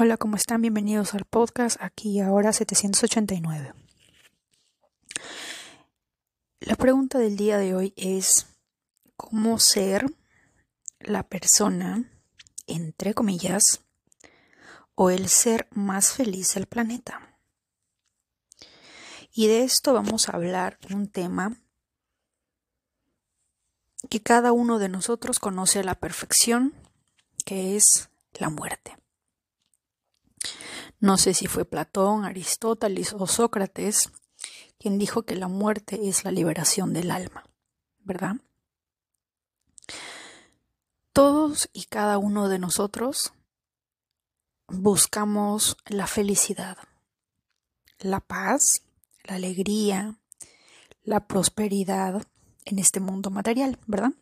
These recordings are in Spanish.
Hola, ¿cómo están? Bienvenidos al podcast aquí ahora 789. La pregunta del día de hoy es cómo ser la persona, entre comillas, o el ser más feliz del planeta. Y de esto vamos a hablar un tema que cada uno de nosotros conoce a la perfección, que es la muerte. No sé si fue Platón, Aristóteles o Sócrates quien dijo que la muerte es la liberación del alma, ¿verdad? Todos y cada uno de nosotros buscamos la felicidad, la paz, la alegría, la prosperidad en este mundo material, ¿verdad?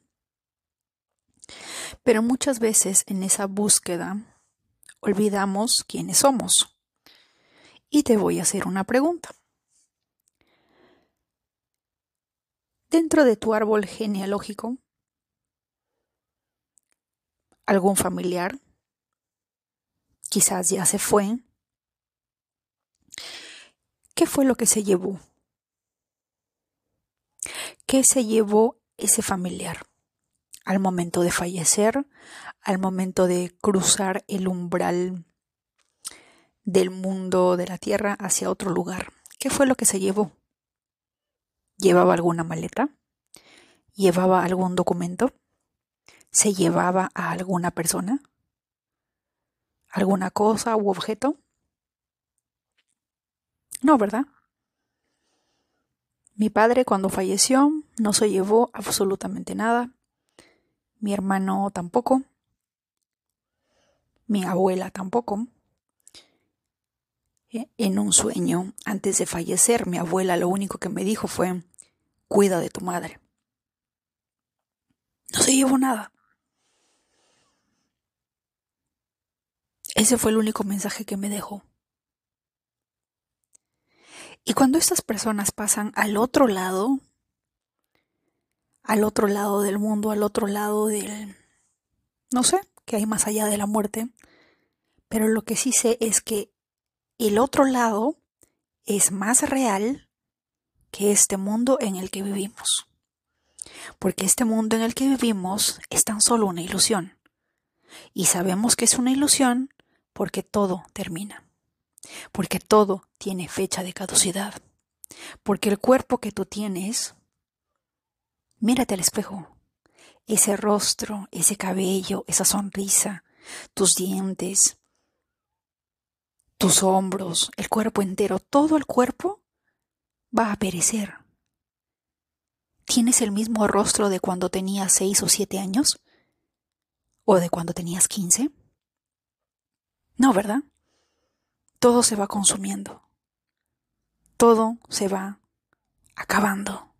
Pero muchas veces en esa búsqueda olvidamos quiénes somos. Y te voy a hacer una pregunta. Dentro de tu árbol genealógico, algún familiar, quizás ya se fue, ¿qué fue lo que se llevó? ¿Qué se llevó ese familiar? Al momento de fallecer, al momento de cruzar el umbral del mundo de la tierra hacia otro lugar. ¿Qué fue lo que se llevó? ¿Llevaba alguna maleta? ¿Llevaba algún documento? ¿Se llevaba a alguna persona? ¿Alguna cosa u objeto? No, ¿verdad? Mi padre cuando falleció no se llevó absolutamente nada mi hermano tampoco, mi abuela tampoco. E, en un sueño, antes de fallecer, mi abuela lo único que me dijo fue, cuida de tu madre. No se llevó nada. Ese fue el único mensaje que me dejó. Y cuando estas personas pasan al otro lado, al otro lado del mundo, al otro lado del... no sé, qué hay más allá de la muerte, pero lo que sí sé es que el otro lado es más real que este mundo en el que vivimos. Porque este mundo en el que vivimos es tan solo una ilusión. Y sabemos que es una ilusión porque todo termina. Porque todo tiene fecha de caducidad. Porque el cuerpo que tú tienes Mírate al espejo. Ese rostro, ese cabello, esa sonrisa, tus dientes, tus hombros, el cuerpo entero, todo el cuerpo va a perecer. ¿Tienes el mismo rostro de cuando tenías seis o siete años? ¿O de cuando tenías quince? No, ¿verdad? Todo se va consumiendo. Todo se va acabando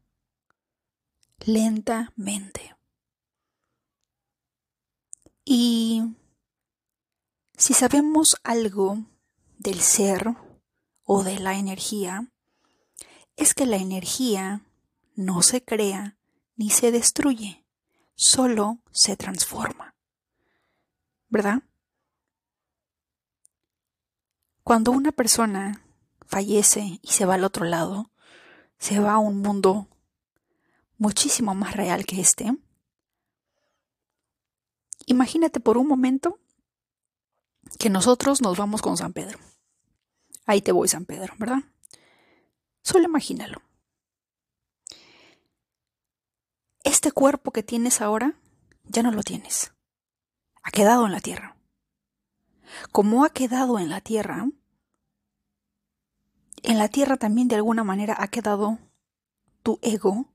lentamente. Y si sabemos algo del ser o de la energía, es que la energía no se crea ni se destruye, solo se transforma. ¿Verdad? Cuando una persona fallece y se va al otro lado, se va a un mundo muchísimo más real que este. Imagínate por un momento que nosotros nos vamos con San Pedro. Ahí te voy, San Pedro, ¿verdad? Solo imagínalo. Este cuerpo que tienes ahora ya no lo tienes. Ha quedado en la tierra. Como ha quedado en la tierra, en la tierra también de alguna manera ha quedado tu ego,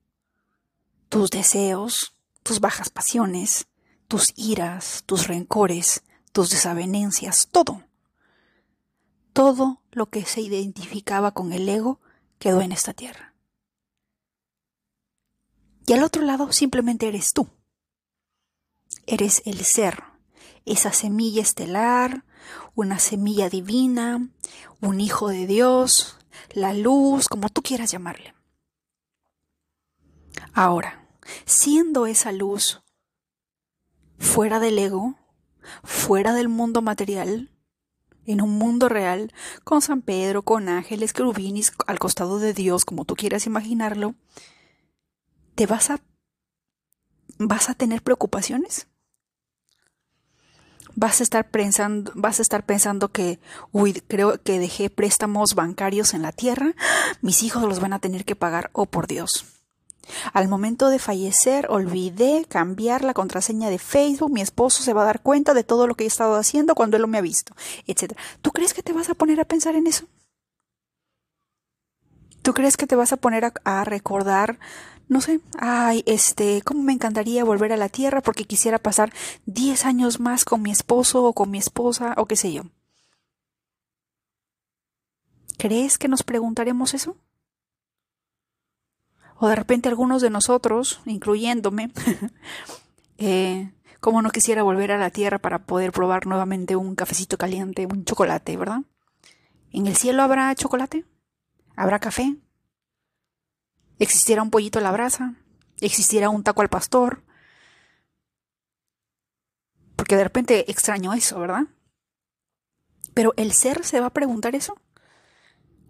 tus deseos, tus bajas pasiones, tus iras, tus rencores, tus desavenencias, todo. Todo lo que se identificaba con el ego quedó en esta tierra. Y al otro lado simplemente eres tú. Eres el ser, esa semilla estelar, una semilla divina, un hijo de Dios, la luz, como tú quieras llamarle. Ahora, siendo esa luz fuera del ego, fuera del mundo material, en un mundo real, con San Pedro, con ángeles, querubines, al costado de Dios, como tú quieras imaginarlo, ¿te vas a vas a tener preocupaciones? Vas a estar pensando, vas a estar pensando que, uy, creo que dejé préstamos bancarios en la tierra, mis hijos los van a tener que pagar, oh por Dios. Al momento de fallecer, olvidé cambiar la contraseña de Facebook, mi esposo se va a dar cuenta de todo lo que he estado haciendo cuando él lo me ha visto, etc. ¿Tú crees que te vas a poner a pensar en eso? ¿Tú crees que te vas a poner a, a recordar no sé, ay, este, cómo me encantaría volver a la Tierra porque quisiera pasar 10 años más con mi esposo o con mi esposa o qué sé yo. ¿Crees que nos preguntaremos eso? O de repente algunos de nosotros, incluyéndome, eh, como no quisiera volver a la Tierra para poder probar nuevamente un cafecito caliente, un chocolate, ¿verdad? ¿En el cielo habrá chocolate? ¿Habrá café? existiera un pollito a la brasa, existiera un taco al pastor. Porque de repente extraño eso, ¿verdad? Pero el ser se va a preguntar eso.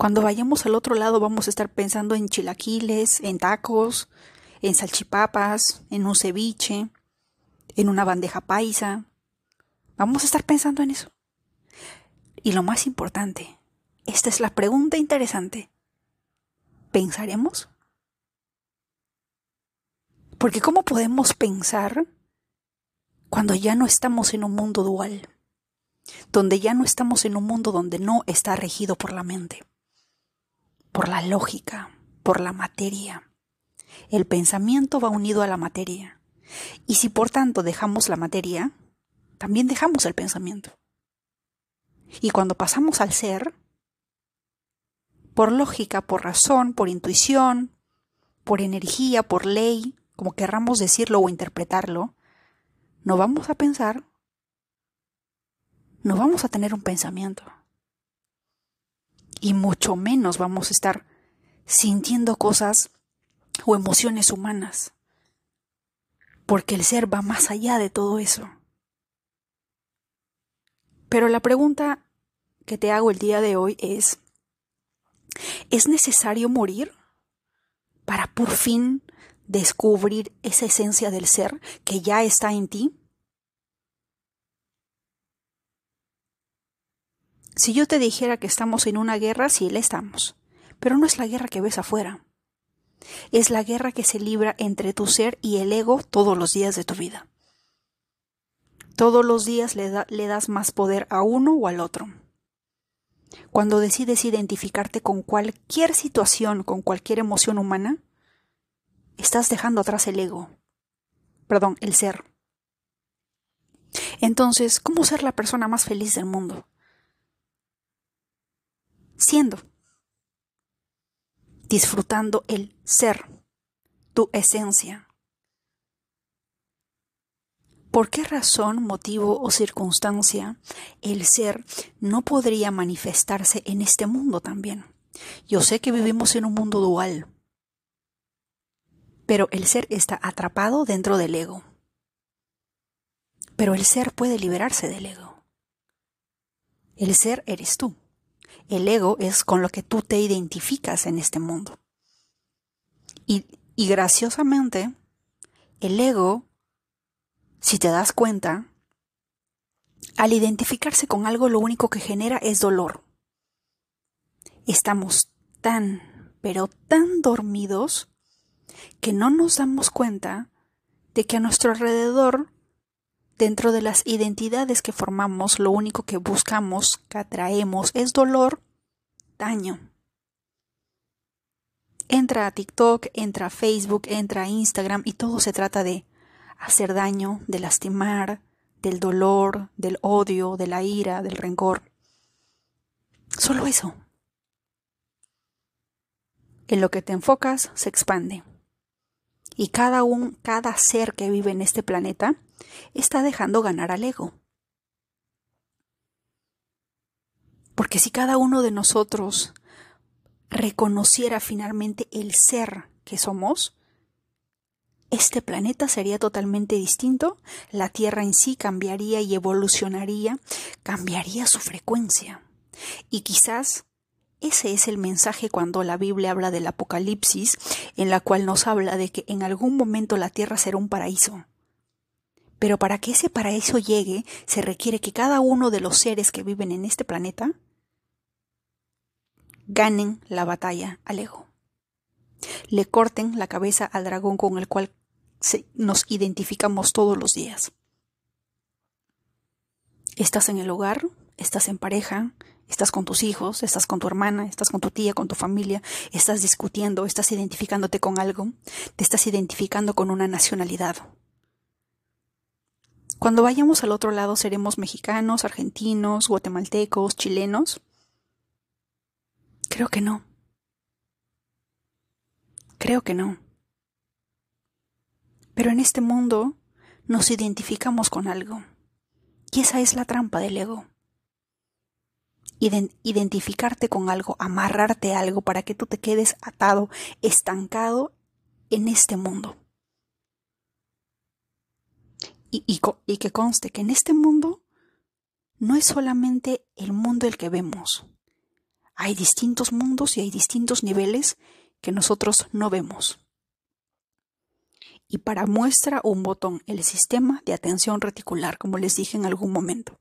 Cuando vayamos al otro lado vamos a estar pensando en chilaquiles, en tacos, en salchipapas, en un ceviche, en una bandeja paisa. Vamos a estar pensando en eso. Y lo más importante, esta es la pregunta interesante. ¿Pensaremos? Porque ¿cómo podemos pensar cuando ya no estamos en un mundo dual? Donde ya no estamos en un mundo donde no está regido por la mente, por la lógica, por la materia. El pensamiento va unido a la materia. Y si por tanto dejamos la materia, también dejamos el pensamiento. Y cuando pasamos al ser, por lógica, por razón, por intuición, por energía, por ley, como querramos decirlo o interpretarlo, no vamos a pensar, no vamos a tener un pensamiento. Y mucho menos vamos a estar sintiendo cosas o emociones humanas. Porque el ser va más allá de todo eso. Pero la pregunta que te hago el día de hoy es, ¿es necesario morir para por fin descubrir esa esencia del ser que ya está en ti? Si yo te dijera que estamos en una guerra, sí la estamos, pero no es la guerra que ves afuera. Es la guerra que se libra entre tu ser y el ego todos los días de tu vida. Todos los días le, le das más poder a uno o al otro. Cuando decides identificarte con cualquier situación, con cualquier emoción humana, estás dejando atrás el ego, perdón, el ser. Entonces, ¿cómo ser la persona más feliz del mundo? Siendo, disfrutando el ser, tu esencia. ¿Por qué razón, motivo o circunstancia el ser no podría manifestarse en este mundo también? Yo sé que vivimos en un mundo dual, pero el ser está atrapado dentro del ego. Pero el ser puede liberarse del ego. El ser eres tú. El ego es con lo que tú te identificas en este mundo. Y, y graciosamente, el ego, si te das cuenta, al identificarse con algo lo único que genera es dolor. Estamos tan, pero tan dormidos que no nos damos cuenta de que a nuestro alrededor, dentro de las identidades que formamos, lo único que buscamos, que atraemos, es dolor, daño. Entra a TikTok, entra a Facebook, entra a Instagram y todo se trata de hacer daño, de lastimar, del dolor, del odio, de la ira, del rencor. Solo eso. En lo que te enfocas se expande. Y cada un, cada ser que vive en este planeta está dejando ganar al ego. Porque si cada uno de nosotros reconociera finalmente el ser que somos, este planeta sería totalmente distinto, la Tierra en sí cambiaría y evolucionaría, cambiaría su frecuencia. Y quizás ese es el mensaje cuando la Biblia habla del Apocalipsis, en la cual nos habla de que en algún momento la Tierra será un paraíso. Pero para que ese paraíso llegue, se requiere que cada uno de los seres que viven en este planeta ganen la batalla al ego. Le corten la cabeza al dragón con el cual nos identificamos todos los días. Estás en el hogar, estás en pareja, estás con tus hijos, estás con tu hermana, estás con tu tía, con tu familia, estás discutiendo, estás identificándote con algo, te estás identificando con una nacionalidad. Cuando vayamos al otro lado seremos mexicanos, argentinos, guatemaltecos, chilenos. Creo que no. Creo que no. Pero en este mundo nos identificamos con algo. Y esa es la trampa del ego. identificarte con algo, amarrarte a algo para que tú te quedes atado, estancado en este mundo. Y, que conste que en este mundo no es solamente el mundo el que vemos. Hay distintos mundos y hay distintos niveles que nosotros no vemos y para muestra un botón, el sistema de atención reticular, como les dije en algún momento.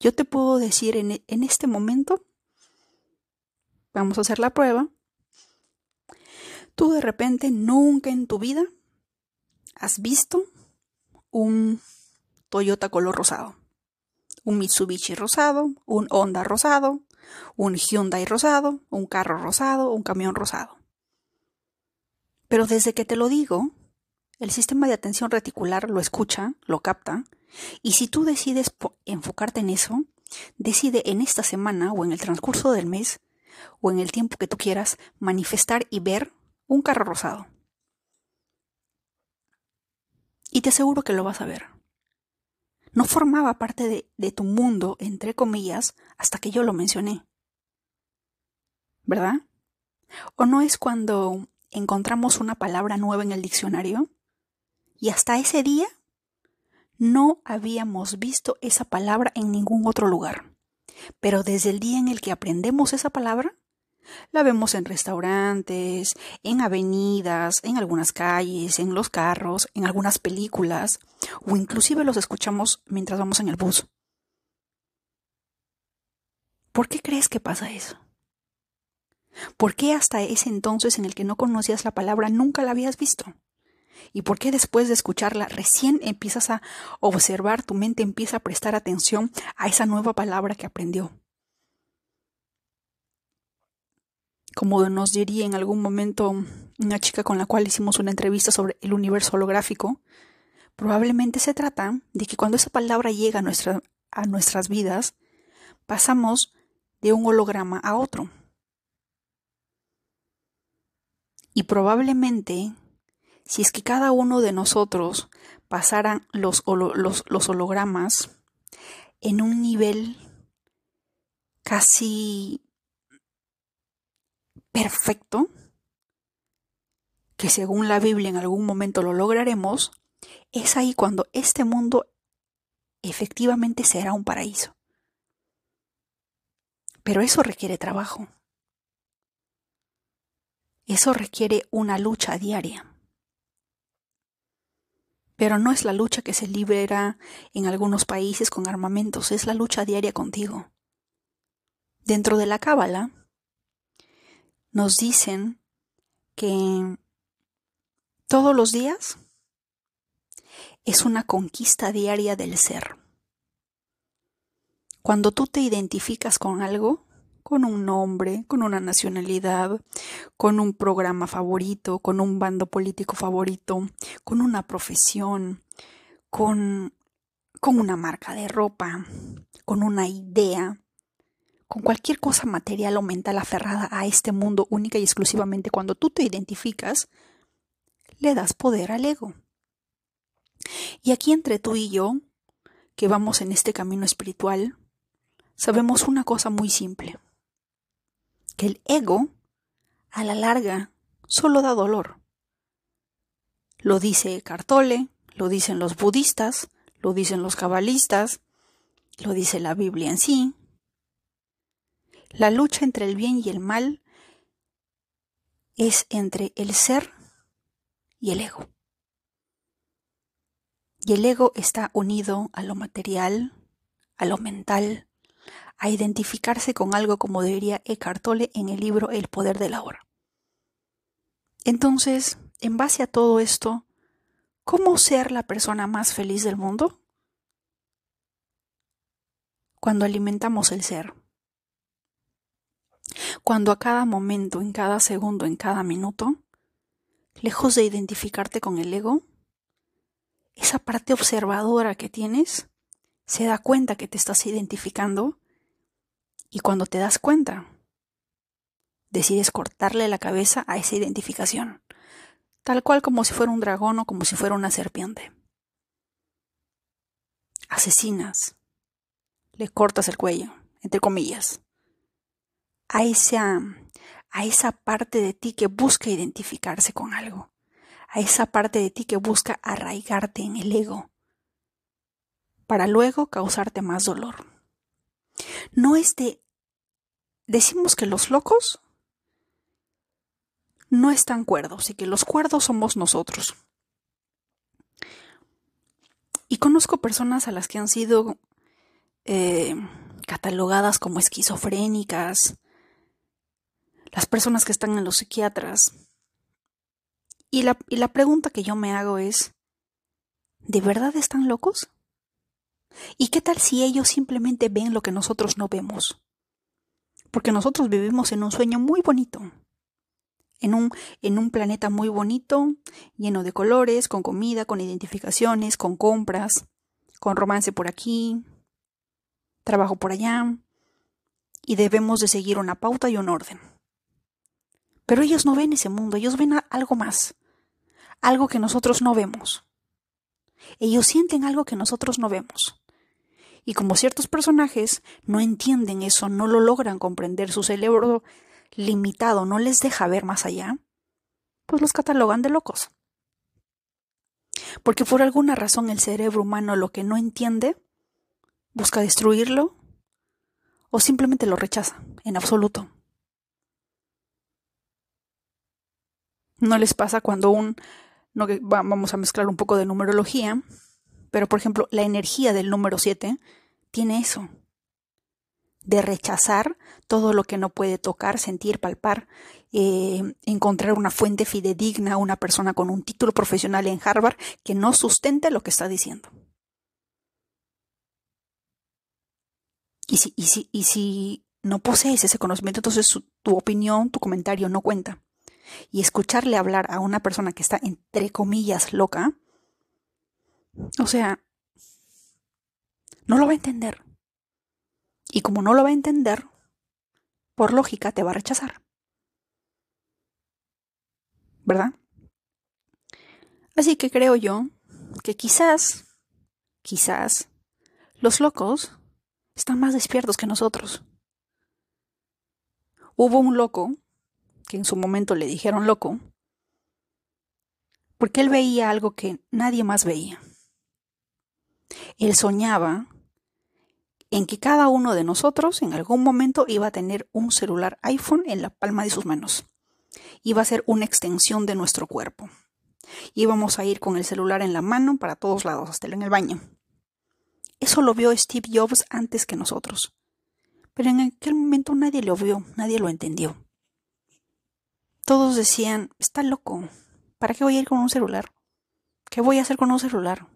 Yo te puedo decir en, en este momento, vamos a hacer la prueba, tú de repente nunca en tu vida has visto un Toyota color rosado, un Mitsubishi rosado, un Honda rosado, un Hyundai rosado, un carro rosado, un camión rosado. Pero desde que te lo digo, el sistema de atención reticular lo escucha, lo capta, y si tú decides enfocarte en eso, decide en esta semana o en el transcurso del mes o en el tiempo que tú quieras manifestar y ver un carro rosado. Y te aseguro que lo vas a ver. No formaba parte de, tu mundo, entre comillas, hasta que yo lo mencioné. ¿Verdad? ¿O no es cuando encontramos una palabra nueva en el diccionario y hasta ese día no habíamos visto esa palabra en ningún otro lugar. Pero desde el día en el que aprendemos esa palabra, la vemos en restaurantes, en avenidas, en algunas calles, en los carros, en algunas películas, o inclusive los escuchamos mientras vamos en el bus. ¿Por qué crees que pasa eso? ¿Por qué hasta ese entonces en el que no conocías la palabra nunca la habías visto? ¿Y por qué después de escucharla recién empiezas a observar, tu mente empieza a prestar atención a esa nueva palabra que aprendió? Como nos diría en algún momento una chica con la cual hicimos una entrevista sobre el universo holográfico, probablemente se trata de que cuando esa palabra llega a, a nuestras vidas, pasamos de un holograma a otro. Y probablemente si es que cada uno de nosotros pasaran los, los, hologramas en un nivel casi perfecto, que según la Biblia en algún momento lo lograremos, es ahí cuando este mundo efectivamente será un paraíso. Pero eso requiere trabajo. Eso requiere una lucha diaria. Pero no es la lucha que se libera en algunos países con armamentos, es la lucha diaria contigo. Dentro de la Cábala nos dicen que todos los días es una conquista diaria del ser. Cuando tú te identificas con algo, con un nombre, con una nacionalidad, con un programa favorito, con un bando político favorito, con una profesión, con, con una marca de ropa, con una idea, con cualquier cosa material o mental aferrada a este mundo única y exclusivamente cuando tú te identificas, le das poder al ego. Y aquí entre tú y yo, que vamos en este camino espiritual, sabemos una cosa muy simple que el ego, a la larga, solo da dolor. Lo dice Cartole, lo dicen los budistas, lo dicen los cabalistas, lo dice la Biblia en sí. La lucha entre el bien y el mal es entre el ser y el ego. Y el ego está unido a lo material, a lo mental, a identificarse con algo como debería Eckhart Tolle en el libro El poder de la hora. Entonces, en base a todo esto, ¿cómo ser la persona más feliz del mundo? Cuando alimentamos el ser. Cuando a cada momento, en cada segundo, en cada minuto, lejos de identificarte con el ego, esa parte observadora que tienes se da cuenta que te estás identificando y cuando te das cuenta, decides cortarle la cabeza a esa identificación, tal cual como si fuera un dragón o como si fuera una serpiente. Asesinas, le cortas el cuello, entre comillas, a esa, a esa parte de ti que busca identificarse con algo, a esa parte de ti que busca arraigarte en el ego, para luego causarte más dolor. No es de... Decimos que los locos no están cuerdos y que los cuerdos somos nosotros. Y conozco personas a las que han sido eh, catalogadas como esquizofrénicas, las personas que están en los psiquiatras. Y la, y la pregunta que yo me hago es, ¿de verdad están locos? ¿Y qué tal si ellos simplemente ven lo que nosotros no vemos? Porque nosotros vivimos en un sueño muy bonito, en un, en un planeta muy bonito, lleno de colores, con comida, con identificaciones, con compras, con romance por aquí, trabajo por allá, y debemos de seguir una pauta y un orden. Pero ellos no ven ese mundo, ellos ven algo más, algo que nosotros no vemos. Ellos sienten algo que nosotros no vemos. Y como ciertos personajes no entienden eso, no lo logran comprender, su cerebro limitado no les deja ver más allá, pues los catalogan de locos. Porque por alguna razón el cerebro humano lo que no entiende, busca destruirlo o simplemente lo rechaza en absoluto. No les pasa cuando un, no, vamos a mezclar un poco de numerología, pero por ejemplo, la energía del número 7 tiene eso, de rechazar todo lo que no puede tocar, sentir, palpar, eh, encontrar una fuente fidedigna, una persona con un título profesional en Harvard que no sustente lo que está diciendo. Y si, y si, y si no posees ese conocimiento, entonces tu opinión, tu comentario no cuenta y escucharle hablar a una persona que está entre comillas loca, o sea, no lo va a entender. Y como no lo va a entender, por lógica te va a rechazar. ¿Verdad? Así que creo yo que quizás, quizás, los locos están más despiertos que nosotros. Hubo un loco que en su momento le dijeron loco, porque él veía algo que nadie más veía. Él soñaba en que cada uno de nosotros en algún momento iba a tener un celular iPhone en la palma de sus manos. Iba a ser una extensión de nuestro cuerpo. Íbamos a ir con el celular en la mano para todos lados, hasta en el baño. Eso lo vio Steve Jobs antes que nosotros. Pero en aquel momento nadie lo vio, nadie lo entendió. Todos decían, está loco, ¿para qué voy a ir con un celular? ¿Qué voy a hacer con un celular?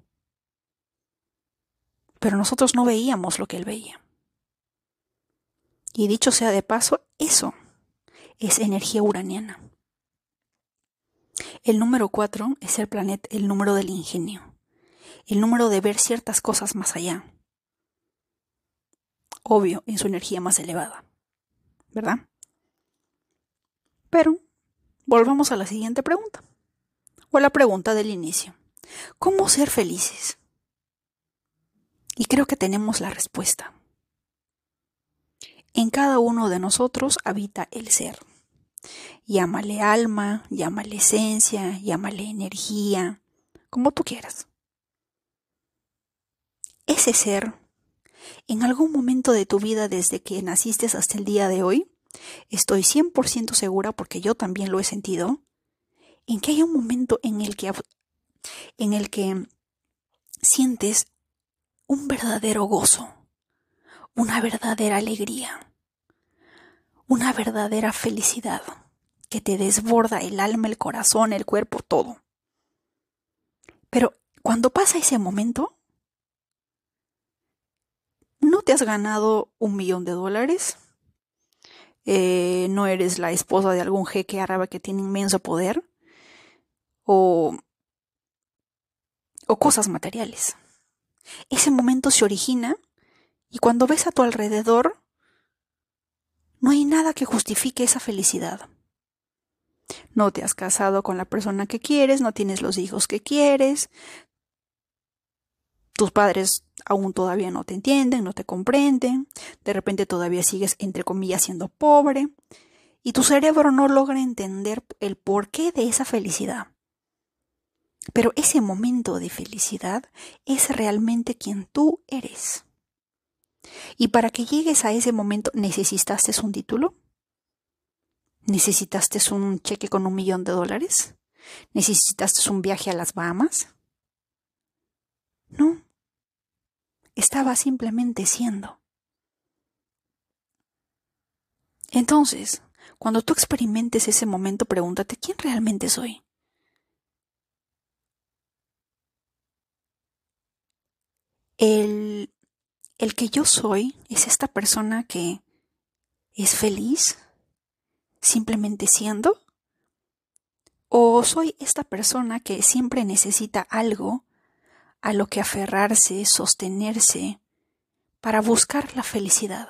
Pero nosotros no veíamos lo que él veía. Y dicho sea de paso, eso es energía uraniana. El número cuatro es el planeta, el número del ingenio, el número de ver ciertas cosas más allá. Obvio, en su energía más elevada, ¿verdad? Pero Volvamos a la siguiente pregunta, o a la pregunta del inicio. ¿Cómo ser felices? Y creo que tenemos la respuesta. En cada uno de nosotros habita el ser. Llámale alma, llámale esencia, llámale energía, como tú quieras. Ese ser, en algún momento de tu vida desde que naciste hasta el día de hoy, estoy 100% segura porque yo también lo he sentido, en que hay un momento en el que, en el que sientes un verdadero gozo, una verdadera alegría, una verdadera felicidad que te desborda el alma, el corazón, el cuerpo, todo. Pero cuando pasa ese momento, no te has ganado un millón de dólares, eh, no eres la esposa de algún jeque árabe que tiene inmenso poder, o, o cosas materiales. Ese momento se origina y cuando ves a tu alrededor, no hay nada que justifique esa felicidad. No te has casado con la persona que quieres, no tienes los hijos que quieres, tus padres aún todavía no te entienden, no te comprenden, de repente todavía sigues, entre comillas, siendo pobre, y tu cerebro no logra entender el porqué de esa felicidad. Pero ese momento de felicidad es realmente quien tú eres. Y para que llegues a ese momento, ¿necesitaste un título? ¿Necesitaste un cheque con un millón de dólares? ¿Necesitaste un viaje a las Bahamas? No. Estaba simplemente siendo. Entonces, cuando tú experimentes ese momento, pregúntate, ¿quién realmente soy? El, el que yo soy es esta persona que es feliz, simplemente siendo? ¿O soy esta persona que siempre necesita algo a lo que aferrarse, sostenerse, para buscar la felicidad?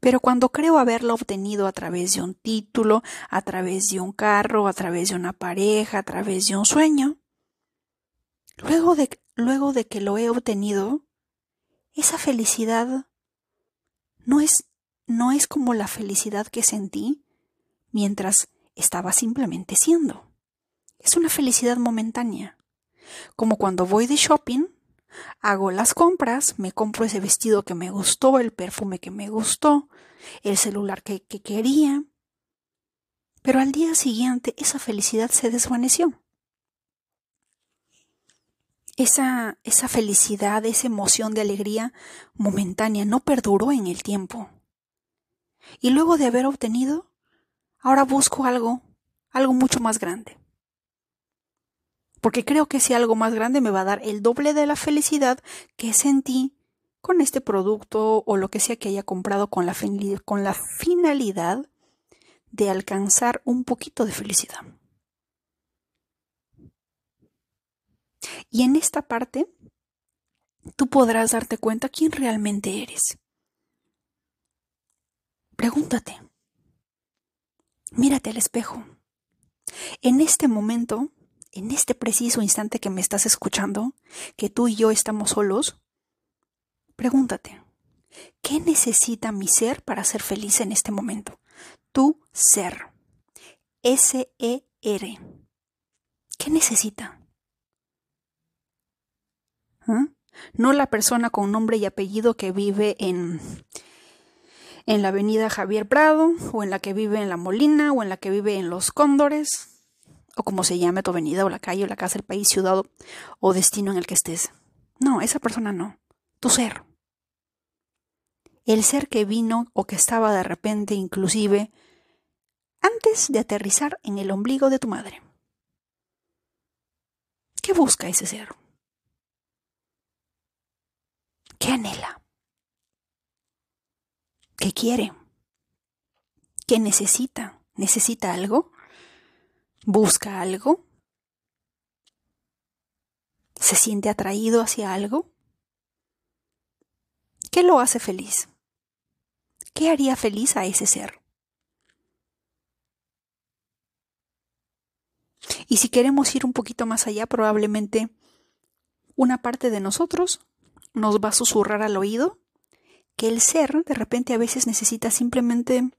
Pero cuando creo haberla obtenido a través de un título, a través de un carro, a través de una pareja, a través de un sueño, luego de, luego de que lo he obtenido, esa felicidad no es no es como la felicidad que sentí mientras estaba simplemente siendo. Es una felicidad momentánea. Como cuando voy de shopping, hago las compras, me compro ese vestido que me gustó, el perfume que me gustó, el celular que, quería. Pero al día siguiente esa felicidad se desvaneció. Esa, esa felicidad, esa emoción de alegría momentánea no perduró en el tiempo. Y luego de haber obtenido, ahora busco algo, algo mucho más grande. Porque creo que ese algo más grande me va a dar el doble de la felicidad que sentí con este producto o lo que sea que haya comprado con la, con la finalidad de alcanzar un poquito de felicidad. Y en esta parte, tú podrás darte cuenta quién realmente eres. Pregúntate. Mírate al espejo. En este momento, en este preciso instante que me estás escuchando, que tú y yo estamos solos, pregúntate, ¿qué necesita mi ser para ser feliz en este momento? Tu ser. S-E-R. ¿Qué necesita? ¿Ah? No la persona con nombre y apellido que vive en en la avenida Javier Prado, o en la que vive en La Molina, o en la que vive en Los Cóndores, o como se llame tu avenida, o la calle, o la casa, el país, ciudad o destino en el que estés. No, esa persona no. Tu ser. El ser que vino o que estaba de repente inclusive antes de aterrizar en el ombligo de tu madre. ¿Qué busca ese ser? ¿Qué anhela? ¿Qué quiere? ¿Qué necesita? ¿Necesita algo? ¿Busca algo? ¿Se siente atraído hacia algo? ¿Qué lo hace feliz? ¿Qué haría feliz a ese ser? Y si queremos ir un poquito más allá, probablemente una parte de nosotros nos va a susurrar al oído que el ser de repente a veces necesita simplemente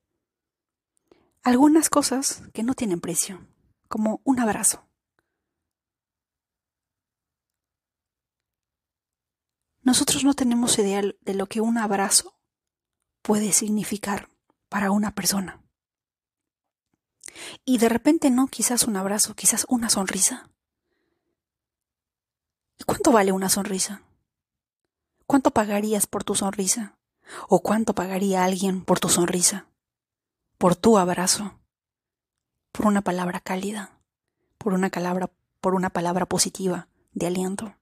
algunas cosas que no tienen precio, como un abrazo. Nosotros no tenemos idea de lo que un abrazo puede significar para una persona. Y de repente no quizás un abrazo, quizás una sonrisa. ¿Y cuánto vale una sonrisa? ¿Cuánto pagarías por tu sonrisa? ¿O cuánto pagaría alguien por tu sonrisa? Por tu abrazo, por una palabra cálida, por una palabra, por una palabra positiva de aliento.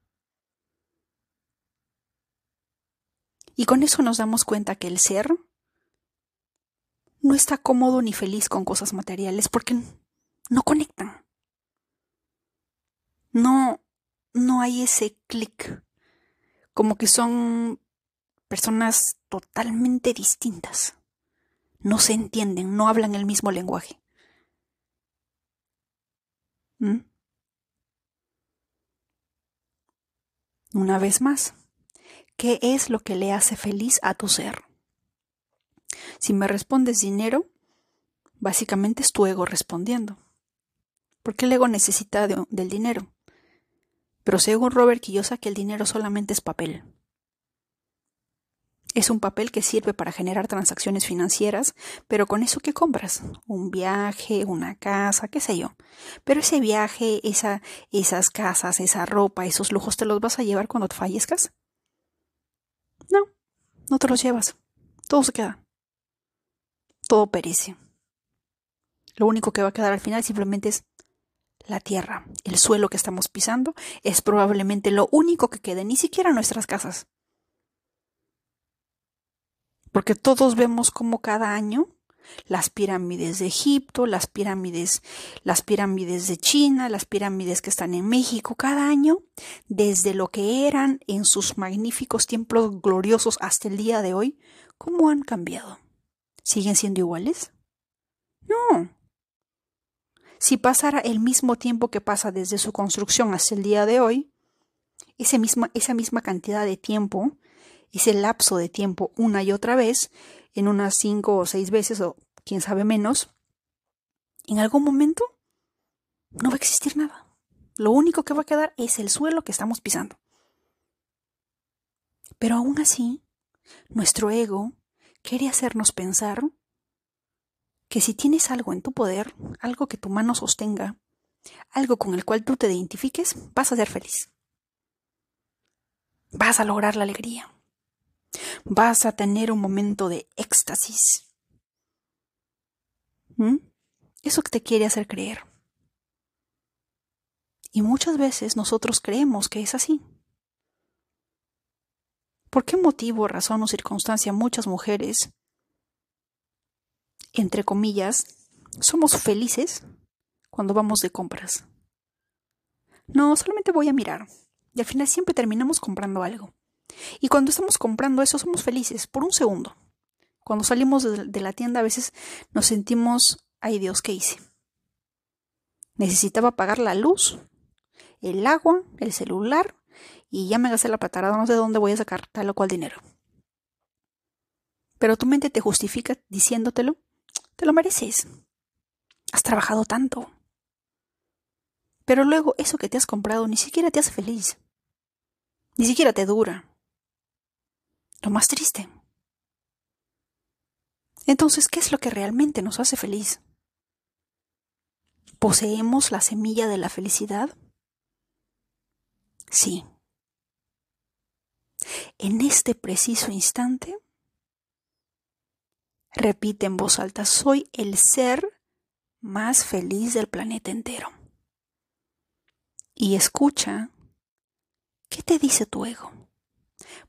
Y con eso nos damos cuenta que el ser no está cómodo ni feliz con cosas materiales porque no conectan. No, no hay ese clic. Como que son personas totalmente distintas. No se entienden, no hablan el mismo lenguaje. ¿Mm? Una vez más, ¿qué es lo que le hace feliz a tu ser? Si me respondes dinero, básicamente es tu ego respondiendo. Porque el ego necesita del dinero. Pero según Robert que el dinero solamente es papel. Es un papel que sirve para generar transacciones financieras, pero con eso ¿qué compras? Un viaje, una casa, qué sé yo. Pero ese viaje, esa, esas casas, esa ropa, esos lujos, ¿te los vas a llevar cuando fallezcas? No, no te los llevas. Todo se queda todo perece. Lo único que va a quedar al final simplemente es la tierra, el suelo que estamos pisando, es probablemente lo único que quede, ni siquiera nuestras casas. Porque todos vemos como cada año las pirámides de Egipto, las pirámides, las pirámides de China, las pirámides que están en México, cada año, desde lo que eran en sus magníficos templos gloriosos hasta el día de hoy, cómo han cambiado. ¿Siguen siendo iguales? No. Si pasara el mismo tiempo que pasa desde su construcción hasta el día de hoy, misma, esa misma cantidad de tiempo, ese lapso de tiempo una y otra vez, en unas cinco o seis veces o quién sabe menos, en algún momento no va a existir nada. Lo único que va a quedar es el suelo que estamos pisando. Pero aún así, nuestro ego quiere hacernos pensar que si tienes algo en tu poder, algo que tu mano sostenga, algo con el cual tú te identifiques, vas a ser feliz. Vas a lograr la alegría. Vas a tener un momento de éxtasis. ¿Mm? Eso que te quiere hacer creer. Y muchas veces nosotros creemos que es así. ¿Por qué motivo, razón o circunstancia muchas mujeres, entre comillas, somos felices cuando vamos de compras? No, solamente voy a mirar. Y al final siempre terminamos comprando algo. Y cuando estamos comprando eso somos felices por un segundo. Cuando salimos de la tienda a veces nos sentimos, ay Dios, ¿qué hice? Necesitaba pagar la luz, el agua, el celular y ya me gasté la patarada, no sé de dónde voy a sacar tal o cual dinero. Pero tu mente te justifica diciéndotelo, te lo mereces. Has trabajado tanto. Pero luego eso que te has comprado ni siquiera te hace feliz. Ni siquiera te dura. Lo más triste. Entonces, ¿qué es lo que realmente nos hace feliz? ¿Poseemos la semilla de la felicidad? Sí. En este preciso instante, repite en voz alta, soy el ser más feliz del planeta entero. Y escucha, ¿qué te dice tu ego?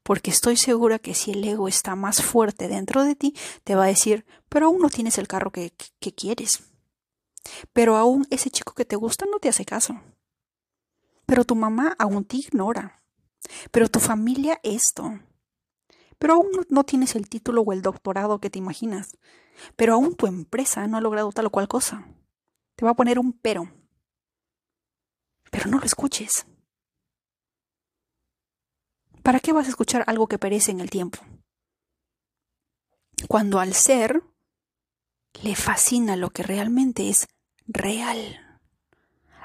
Porque estoy segura que si el ego está más fuerte dentro de ti, te va a decir, pero aún no tienes el carro que, que quieres. Pero aún ese chico que te gusta no te hace caso. Pero tu mamá aún te ignora. Pero tu familia esto. Pero aún no tienes el título o el doctorado que te imaginas. Pero aún tu empresa no ha logrado tal o cual cosa. Te va a poner un pero. Pero no lo escuches. ¿Para qué vas a escuchar algo que perece en el tiempo? Cuando al ser le fascina lo que realmente es real,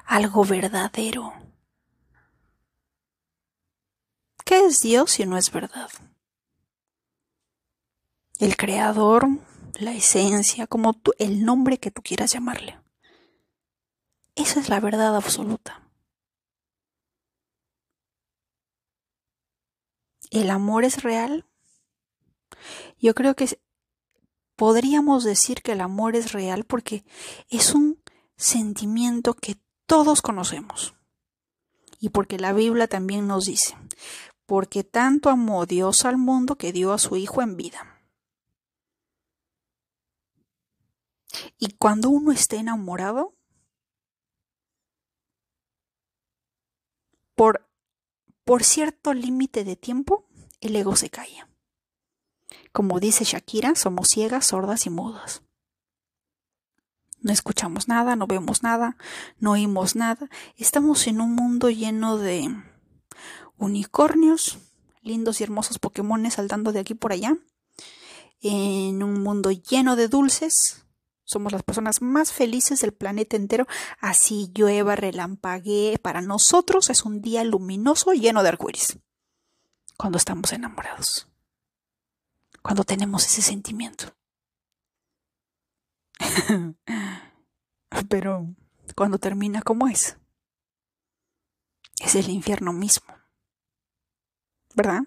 algo verdadero. ¿Qué es Dios si no es verdad? El creador, la esencia, como tú, el nombre que tú quieras llamarle. Esa es la verdad absoluta. ¿El amor es real? Yo creo que podríamos decir que el amor es real porque es un sentimiento que todos conocemos. Y porque la Biblia también nos dice, porque tanto amó Dios al mundo que dio a su Hijo en vida. Y cuando uno está enamorado, por, por cierto límite de tiempo, el ego se calla. Como dice Shakira, somos ciegas, sordas y mudas. No escuchamos nada, no vemos nada, no oímos nada. Estamos en un mundo lleno de unicornios, lindos y hermosos Pokémones saltando de aquí por allá. En un mundo lleno de dulces, somos las personas más felices del planeta entero. Así llueva, relampaguee. Para nosotros es un día luminoso lleno de arcoíris. Cuando estamos enamorados. Cuando tenemos ese sentimiento. Pero cuando termina, ¿cómo es? Es el infierno mismo. ¿Verdad?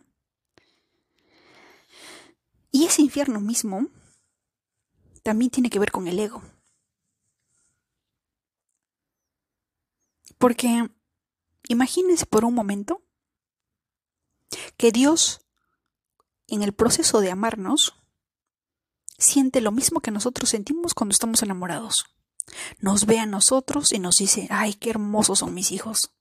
Y ese infierno mismo también tiene que ver con el ego. Porque imagínense por un momento que Dios, en el proceso de amarnos, siente lo mismo que nosotros sentimos cuando estamos enamorados. Nos ve a nosotros y nos dice, ay, qué hermosos son mis hijos.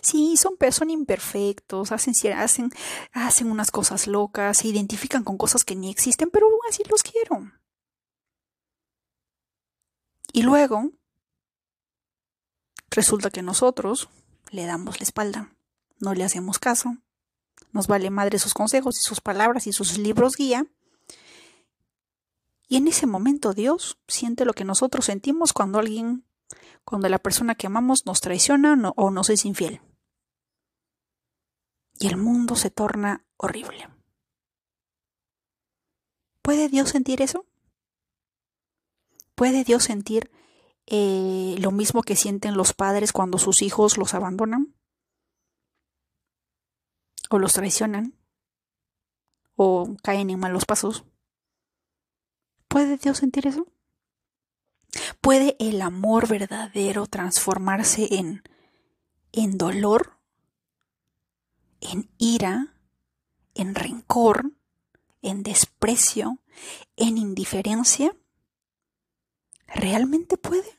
Sí, son, son imperfectos, hacen, hacen, hacen unas cosas locas, se identifican con cosas que ni existen, pero aún así los quiero. Y luego resulta que nosotros le damos la espalda, no le hacemos caso, nos vale madre sus consejos y sus palabras y sus libros guía. Y en ese momento Dios siente lo que nosotros sentimos cuando alguien, cuando la persona que amamos nos traiciona o nos es infiel. Y el mundo se torna horrible. ¿Puede Dios sentir eso? ¿Puede Dios sentir eh, lo mismo que sienten los padres cuando sus hijos los abandonan? ¿O los traicionan? ¿O caen en malos pasos? ¿Puede Dios sentir eso? ¿Puede el amor verdadero transformarse en, en dolor, en ira, en rencor, en desprecio, en indiferencia? ¿Realmente puede?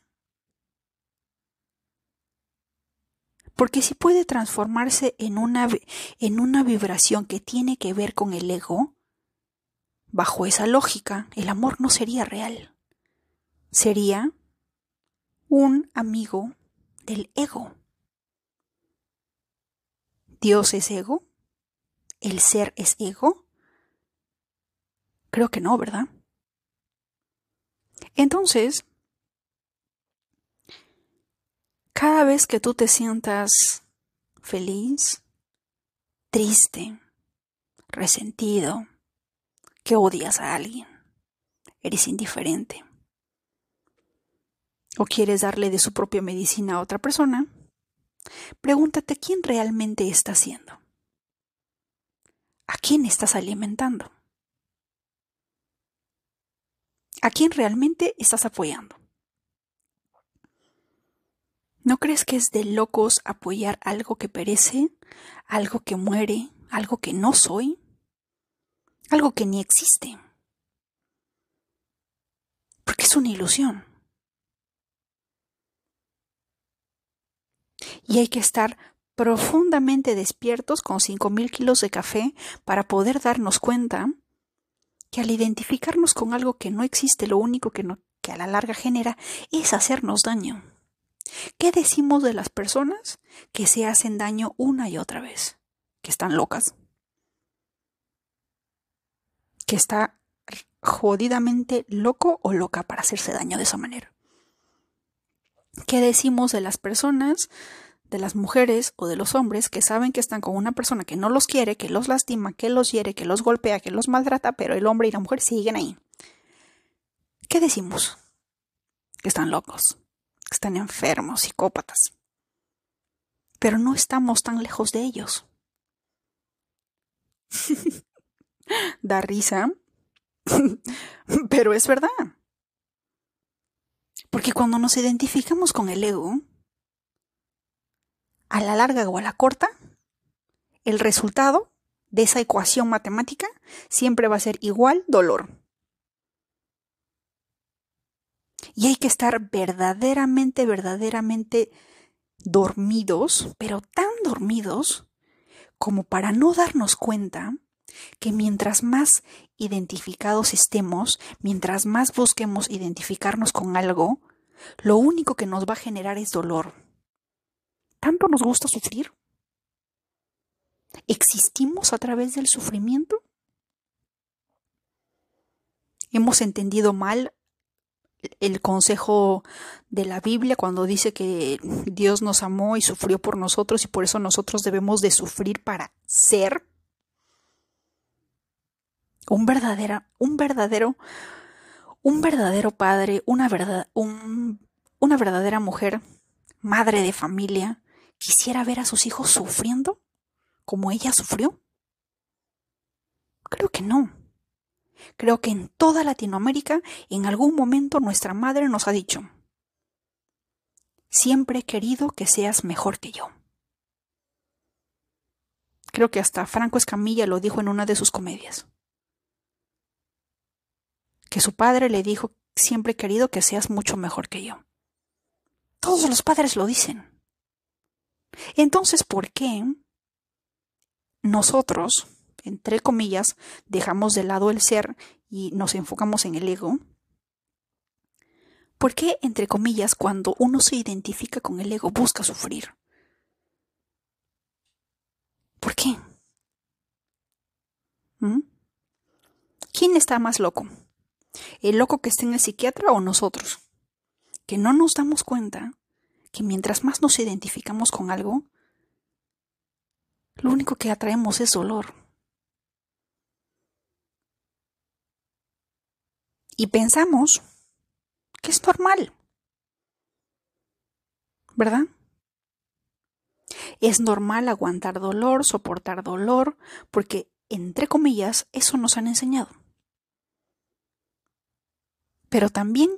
Porque si puede transformarse en una, en una vibración que tiene que ver con el ego, bajo esa lógica, el amor no sería real. Sería un amigo del ego. ¿Dios es ego? ¿El ser es ego? Creo que no, ¿verdad? Entonces, cada vez que tú te sientas feliz, triste, resentido, que odias a alguien, eres indiferente, o quieres darle de su propia medicina a otra persona, pregúntate quién realmente está haciendo. ¿A quién estás alimentando? ¿A quién realmente estás apoyando? ¿No crees que es de locos apoyar algo que perece, algo que muere, algo que no soy, algo que ni existe? Porque es una ilusión. Y hay que estar profundamente despiertos con 5.000 kilos de café para poder darnos cuenta que al identificarnos con algo que no existe, lo único que, no, que a la larga genera es hacernos daño. ¿Qué decimos de las personas que se hacen daño una y otra vez? Que están locas. Que está jodidamente loco o loca para hacerse daño de esa manera. ¿Qué decimos de las personas, de las mujeres o de los hombres que saben que están con una persona que no los quiere, que los lastima, que los hiere, que los golpea, que los maltrata, pero el hombre y la mujer siguen ahí? ¿Qué decimos? Que están locos, que están enfermos, psicópatas. Pero no estamos tan lejos de ellos. da risa, pero es verdad. Porque cuando nos identificamos con el ego, a la larga o a la corta, el resultado de esa ecuación matemática siempre va a ser igual dolor. Y hay que estar verdaderamente, verdaderamente dormidos, pero tan dormidos como para no darnos cuenta que mientras más identificados estemos, mientras más busquemos identificarnos con algo, lo único que nos va a generar es dolor. ¿Tanto nos gusta sufrir? ¿Existimos a través del sufrimiento? ¿Hemos entendido mal el consejo de la Biblia cuando dice que Dios nos amó y sufrió por nosotros y por eso nosotros debemos de sufrir para ser un verdadero, un verdadero, un verdadero padre, una verdad, una verdadera mujer, madre de familia, quisiera ver a sus hijos sufriendo como ella sufrió? Creo que no. Creo que en toda Latinoamérica en algún momento nuestra madre nos ha dicho, siempre he querido que seas mejor que yo. Creo que hasta Franco Escamilla lo dijo en una de sus comedias que su padre le dijo, siempre he querido que seas mucho mejor que yo. Todos los padres lo dicen. Entonces, ¿por qué nosotros, entre comillas, dejamos de lado el ser y nos enfocamos en el ego? ¿Por qué, entre comillas, cuando uno se identifica con el ego, busca sufrir? ¿Por qué? ¿Mm? ¿Quién está más loco? el loco que está en el psiquiatra o nosotros, que no nos damos cuenta que mientras más nos identificamos con algo, lo único que atraemos es dolor. Y pensamos que es normal, ¿verdad? Es normal aguantar dolor, soportar dolor, porque, entre comillas, eso nos han enseñado. Pero también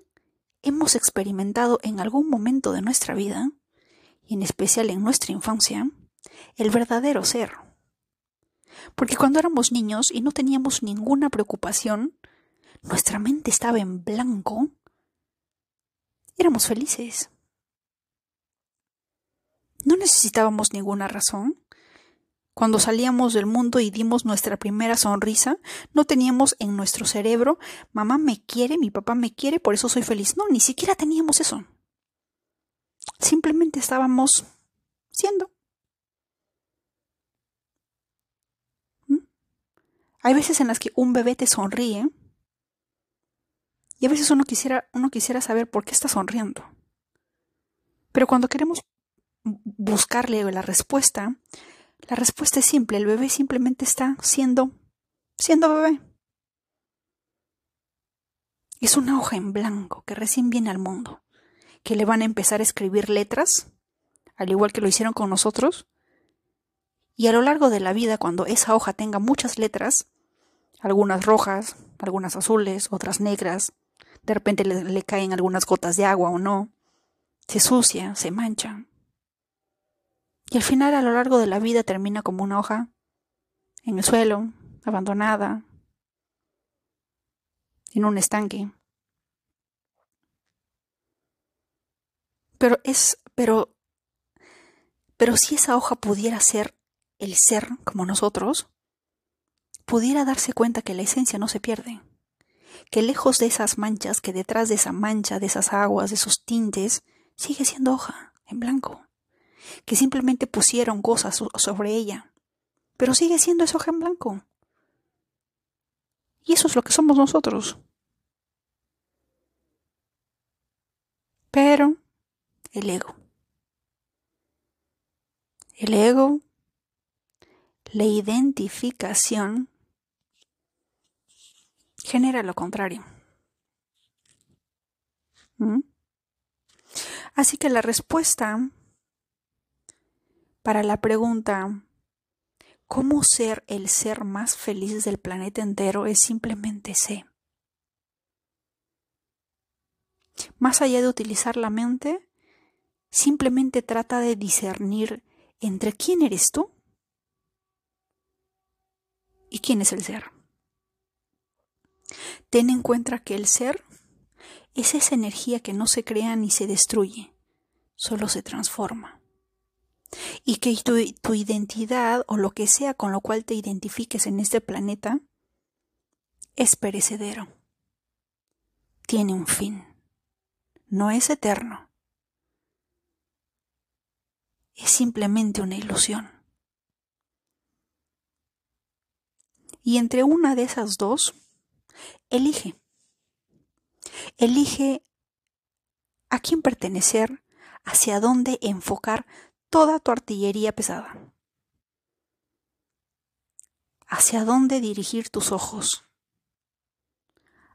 hemos experimentado en algún momento de nuestra vida, y en especial en nuestra infancia, el verdadero ser. Porque cuando éramos niños y no teníamos ninguna preocupación, nuestra mente estaba en blanco, éramos felices. No necesitábamos ninguna razón, cuando salíamos del mundo y dimos nuestra primera sonrisa, no teníamos en nuestro cerebro, mamá me quiere, mi papá me quiere, por eso soy feliz. No, ni siquiera teníamos eso. Simplemente estábamos siendo. ¿Mm? Hay veces en las que un bebé te sonríe y a veces uno quisiera, uno quisiera saber por qué está sonriendo. Pero cuando queremos buscarle la respuesta, la respuesta es simple, el bebé simplemente está siendo, siendo bebé. Es una hoja en blanco que recién viene al mundo, que le van a empezar a escribir letras, al igual que lo hicieron con nosotros, y a lo largo de la vida, cuando esa hoja tenga muchas letras, algunas rojas, algunas azules, otras negras, de repente le, le caen algunas gotas de agua o no, se sucia, se mancha, y al final a lo largo de la vida termina como una hoja en el suelo, abandonada, en un estanque. Pero es, pero, pero si esa hoja pudiera ser el ser como nosotros, pudiera darse cuenta que la esencia no se pierde, que lejos de esas manchas, que detrás de esa mancha, de esas aguas, de esos tintes, sigue siendo hoja en blanco que simplemente pusieron cosas sobre ella, pero sigue siendo esa hoja en blanco. Y eso es lo que somos nosotros. Pero el ego. El ego, la identificación, genera lo contrario. ¿Mm? Así que la respuesta para la pregunta ¿cómo ser el ser más feliz del planeta entero? es simplemente sé. Más allá de utilizar la mente, simplemente trata de discernir entre quién eres tú y quién es el ser. Ten en cuenta que el ser es esa energía que no se crea ni se destruye, solo se transforma. Y que tu, tu, identidad o lo que sea con lo cual te identifiques en este planeta es perecedero. Tiene un fin. No es eterno. Es simplemente una ilusión. Y entre una de esas dos, elige. Elige a quién pertenecer, hacia dónde enfocar toda tu artillería pesada. Hacia dónde dirigir tus ojos.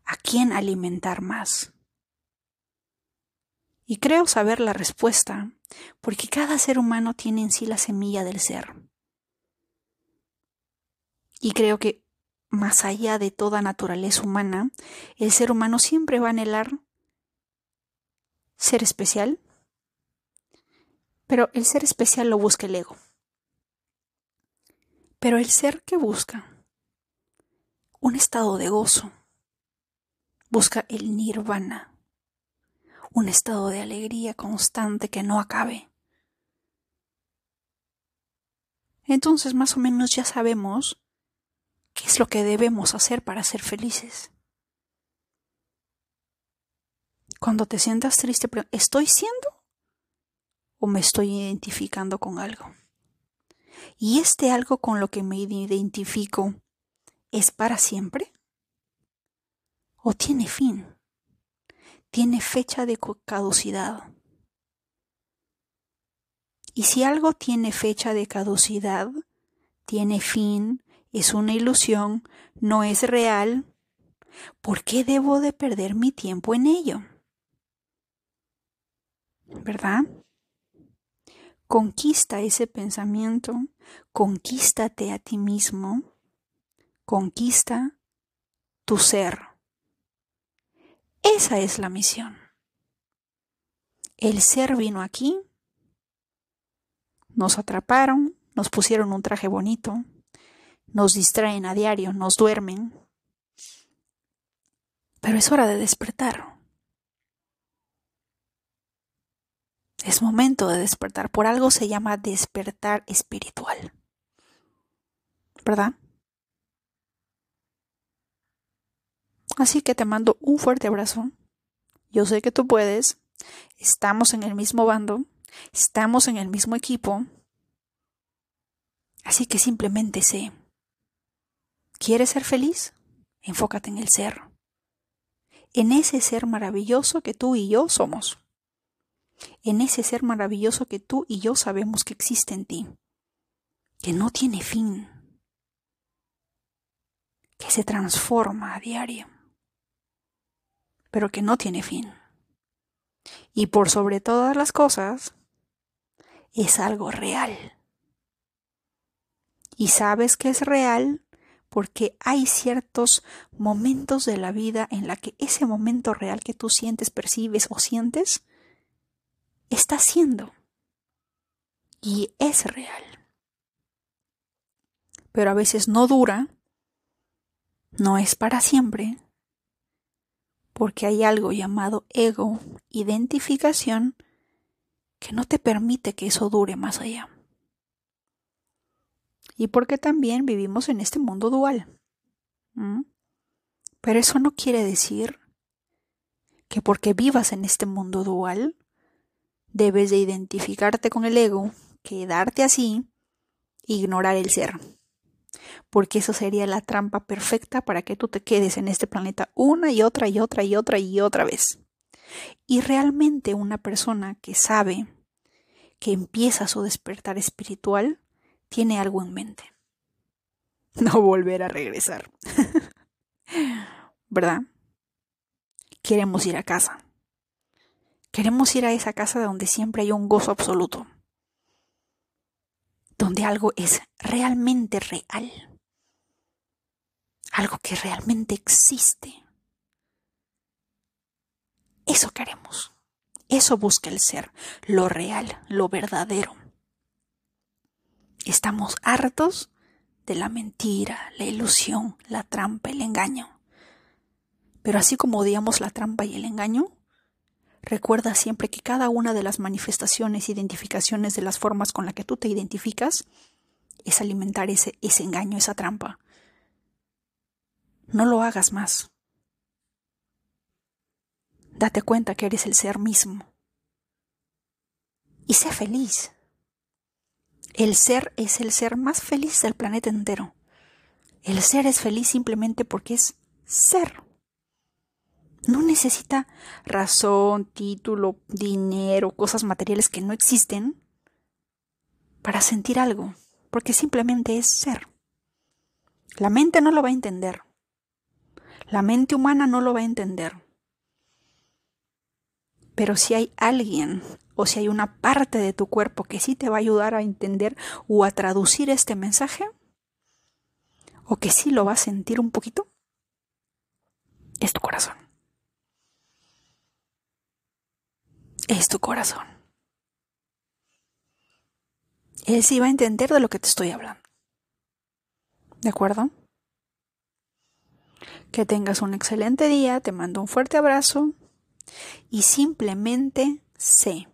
A quién alimentar más. Y creo saber la respuesta, porque cada ser humano tiene en sí la semilla del ser. Y creo que más allá de toda naturaleza humana, el ser humano siempre va a anhelar ser especial, pero el ser especial lo busca el ego. Pero el ser que busca un estado de gozo, busca el nirvana, un estado de alegría constante que no acabe. Entonces más o menos ya sabemos ¿Qué es lo que debemos hacer para ser felices? Cuando te sientas triste, ¿estoy siendo o me estoy identificando con algo? ¿Y este algo con lo que me identifico es para siempre? ¿O tiene fin? ¿Tiene fecha de caducidad? Y si algo tiene fecha de caducidad, tiene fin, es una ilusión, no es real, ¿por qué debo de perder mi tiempo en ello? ¿Verdad? Conquista ese pensamiento, conquístate a ti mismo, conquista tu ser. Esa es la misión. El ser vino aquí, nos atraparon, nos pusieron un traje bonito, nos distraen a diario, nos duermen. Pero es hora de despertar. Es momento de despertar. Por algo se llama despertar espiritual. ¿Verdad? Así que te mando un fuerte abrazo. Yo sé que tú puedes. Estamos en el mismo bando. Estamos en el mismo equipo. Así que simplemente sé ¿Quieres ser feliz? Enfócate en el ser. En ese ser maravilloso que tú y yo somos. En ese ser maravilloso que tú y yo sabemos que existe en ti. Que no tiene fin. Que se transforma a diario. Pero que no tiene fin. Y por sobre todas las cosas, es algo real. Y sabes que es real porque hay ciertos momentos de la vida en la que ese momento real que tú sientes, percibes o sientes, está siendo. Y es real. Pero a veces no dura, no es para siempre, porque hay algo llamado ego, identificación, que no te permite que eso dure más allá y porque también vivimos en este mundo dual. Pero eso no quiere decir que porque vivas en este mundo dual, debes de identificarte con el ego, quedarte así, ignorar el ser. porque eso sería la trampa perfecta para que tú te quedes en este planeta una y otra y otra y otra y otra vez. Y realmente una persona que sabe que empieza su despertar espiritual tiene algo en mente. No volver a regresar. ¿Verdad? Queremos ir a casa. Queremos ir a esa casa donde siempre hay un gozo absoluto. Donde algo es realmente real. Algo que realmente existe. Eso queremos. Eso busca el ser, lo real, lo verdadero. Estamos hartos de la mentira, la ilusión, la trampa, el engaño. Pero así como odiamos la trampa y el engaño, recuerda siempre que cada una de las manifestaciones, identificaciones de las formas con las que tú te identificas, es alimentar ese, engaño, esa trampa. No lo hagas más. Date cuenta que eres el ser mismo. Y sé feliz. El ser es el ser más feliz del planeta entero. El ser es feliz simplemente porque es ser. No necesita razón, título, dinero, cosas materiales que no existen para sentir algo, porque simplemente es ser. La mente no lo va a entender. La mente humana no lo va a entender. Pero si hay alguien o si hay una parte de tu cuerpo que sí te va a ayudar a entender o a traducir este mensaje, o que sí lo va a sentir un poquito, es tu corazón. Es tu corazón. Él sí va a entender de lo que te estoy hablando. ¿De acuerdo? Que tengas un excelente día, te mando un fuerte abrazo y simplemente sé